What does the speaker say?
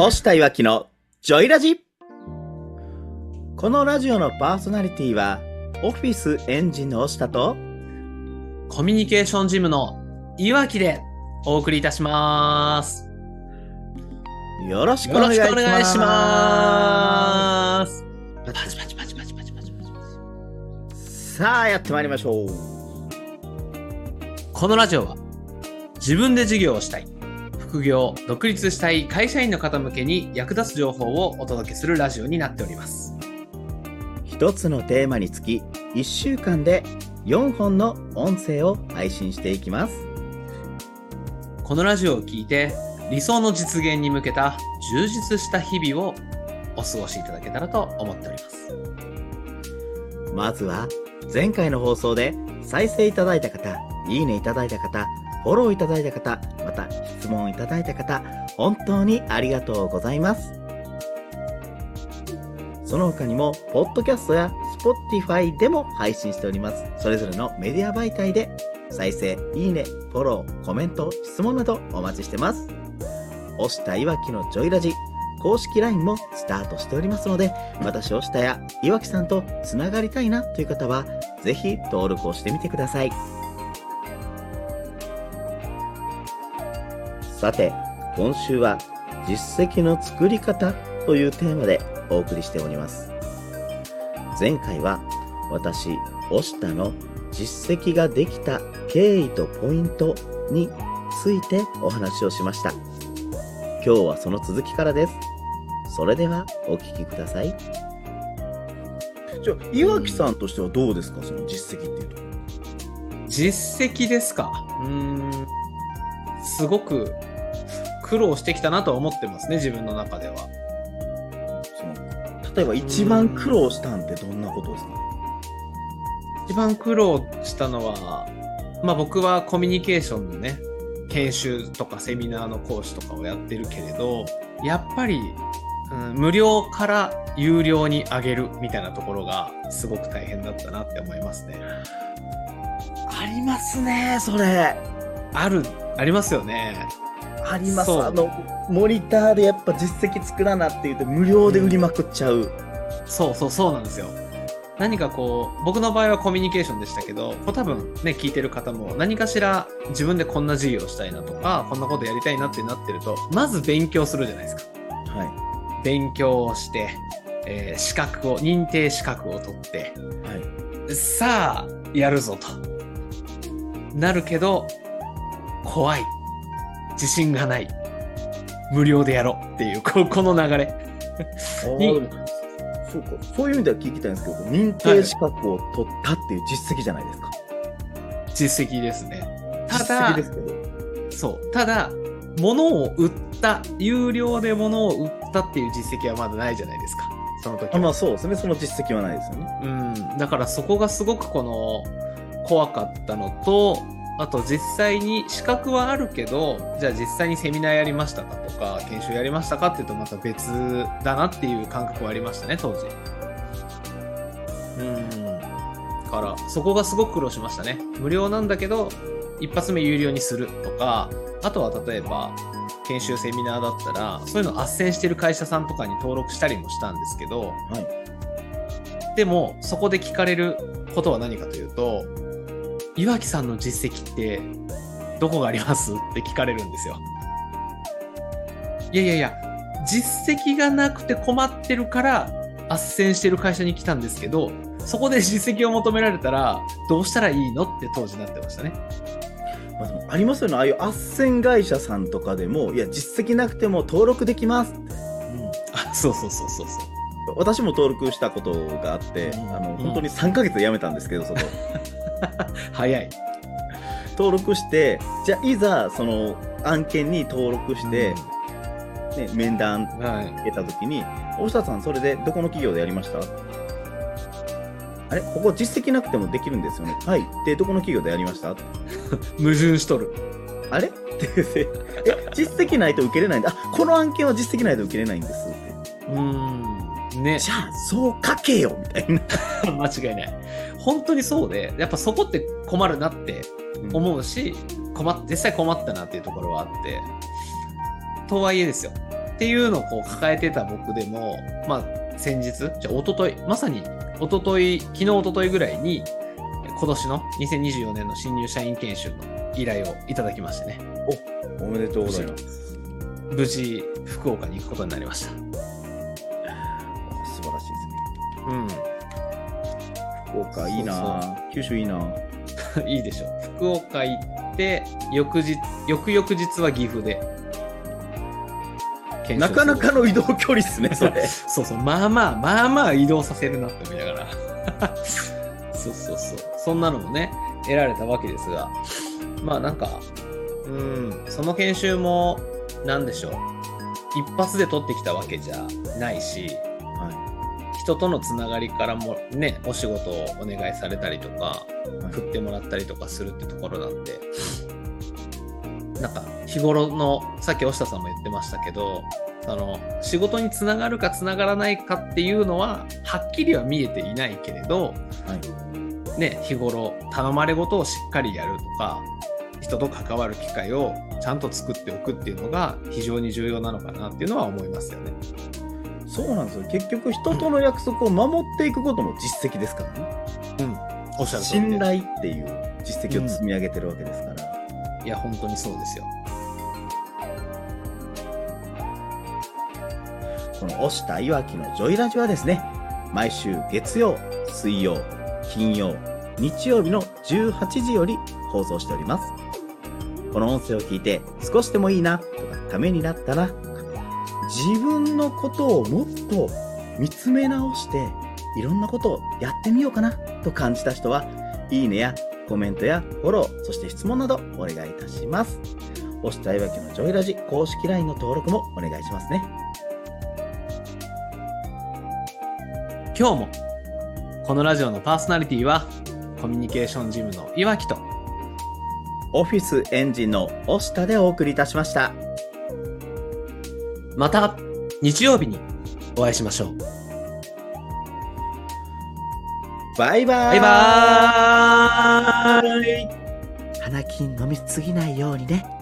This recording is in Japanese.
押したいわきのジョイラジこのラジオのパーソナリティはオフィスエンジンの押したとコミュニケーションジムのいわきでお送りいたします。よろしくお願いしますしくお願いします。パチパチパチパチパチパチパチパチさあやってまいりましょうこのラジオは自分で事業をしたい、副業、独立したい会社員の方向けに役立つ情報をお届けするラジオになっております。一つのテーマにつき1週間で4本の音声を配信していきますこのラジオを聞いて理想の実現に向けた充実した日々をお過ごしいただけたらと思っております。まずは前回の放送で再生いただいた方いいねいただいた方フォローいただいた方また質問いただいた方本当にありがとうございます。その他にもポッドキャストや Spotify でも配信しております。それぞれのメディア媒体で再生いいねフォローコメント質問などお待ちしてます。押したいわきのジョイラジ公式 LINE もスタートしておりますので私押したや岩木さんとつながりたいなという方はぜひ登録をしてみてください。さて今週は実績の作り方というテーマでお送りしております。前回は私押したの実績ができた経緯とポイントについてお話をしました。今日はその続きからです。それではお聞きください。じゃあ岩木さんとしてはどうですか？その実績っていうと。実績ですか？うーん。すごく苦労してきたなとは思ってますね自分の中では。その例えば一番苦労したんってどんなことですか？ね一番苦労したのはまあ僕はコミュニケーションのね研修とかセミナーの講師とかをやってるけれどやっぱり、うん、無料から有料に上げるみたいなところがすごく大変だったなって思いますね。ありますねそれ。あるありますよねありますあのモニターでやっぱ実績作らなって言って無料で売りまくっちゃう、そうそうそうなんですよ。何かこう、僕の場合はコミュニケーションでしたけど、こう多分ね、聞いてる方も何かしら自分でこんな事業したいなとか、こんなことやりたいなってなってると、まず勉強するじゃないですか。は勉強をして、えー資格を、認定資格を取って、いはいさあ、やるぞと。なるけど、怖い。自信がない。無料でやろうっていう、ここの流れ。そうかそういう意味では聞きたいんですけど認定資格を取ったっていう実績じゃないですか、実績ですね。た実だ績ですけどそう。ただ、物を売った、有料で物を売ったっていう実績はまだないじゃないですか。その時は。あまあそうですねその実績はないですよねうん。だからそこがすごくこの、怖かったのと、あと実際に資格はあるけど、じゃあ実際にセミナーやりましたかとか、研修やりましたかっていうとまた別だなっていう感覚はありましたね、当時。うん。だから、そこがすごく苦労しましたね。無料なんだけど、一発目有料にするとか、あとは例えば、研修セミナーだったら、そういうの斡旋してる会社さんとかに登録したりもしたんですけど、はいでも、そこで聞かれることは何かというと、岩木さんの実績ってどこがあります？って聞かれるんですよ。いやいやいや、実績がなくて困ってるから、斡旋してる会社に来たんですけど、そこで実績を求められたら、どうしたらいいのって当時なってましたね。まあ、でもありますよねああいう斡旋会社さんとかでもいや実績なくても登録できますってあ、そうそうそうそうそう。私も登録したことがあって、うん。あのうん本当に3ヶ月で辞めたんですけどそこ。早い。登録してじゃあいざその案件に登録して、ね、面談はい。受けた時に「大下さんそれでどこの企業でやりました?」あれ？ここ実績なくてもできるんですよねはい。でどこの企業でやりました？矛盾しとる。あれ？ってえ？実績ないと受けれないんだ。あこの案件は実績ないと受けれないんですって。うーん。ね。じゃあそう書けよみたいな 間違いない。本当にそうで、やっぱそこって困るなって思うし、困っ実際困ったなっていうところはあって、とはいえですよ。っていうのをこう抱えてた僕でも、まあ、先日、じゃあ一昨日まさに一昨日昨日一昨日ぐらいに、今年の2024年の新入社員研修の依頼をいただきましてね、おめでとうございます。無事、福岡に行くことになりました。うん。福岡いいな九州いいな いいでしょう。福岡行って、翌日、翌々日は岐阜で。なかなかの移動距離っすね、それ。そうそう、まあまあ、まあまあ移動させるなって思いながら。そうそうそう。そんなのもね、得られたわけですが、まあなんか、うん、その研修も、なんでしょう。一発で取ってきたわけじゃないし、は人とのつながりからもね、お仕事をお願いされたりとか、い。はい振ってもらったりとかするってところなんで、なんか日頃の、さっき押下さんも言ってましたけど、その仕事につながるかつながらないかっていうのは、はっきりは見えていないけれど、はい。ね、日頃頼まれ事をしっかりやるとか、人と関わる機会をちゃんと作っておくっていうのが非常に重要なのかなっていうのは思いますよね。そうなんですよ。結局、人との約束を守っていくことも実績ですからね。うん。おっしゃる信頼っていう実績を積み上げてるわけですから。いや、本当にそうですよ。この押したいわきのジョイラジはですね、毎週月曜、水曜、金曜、日曜日の18時より放送しております。この音声を聞いて少しでもいいなとかためになったな自分のことをもっと見つめ直していろんなことをやってみようかなと感じた人は、いいねやコメントやフォロー、そして質問などお願いいたします。押したいわきのジョイラジ公式 LINE の登録もお願いしますね。今日もこのラジオのパーソナリティはコミュニケーションジムの岩木とオフィスエンジンの押下でお送りいたしました。また日曜日にお会いしましょう。バイバーイバイバーイ花金飲みすぎないようにね。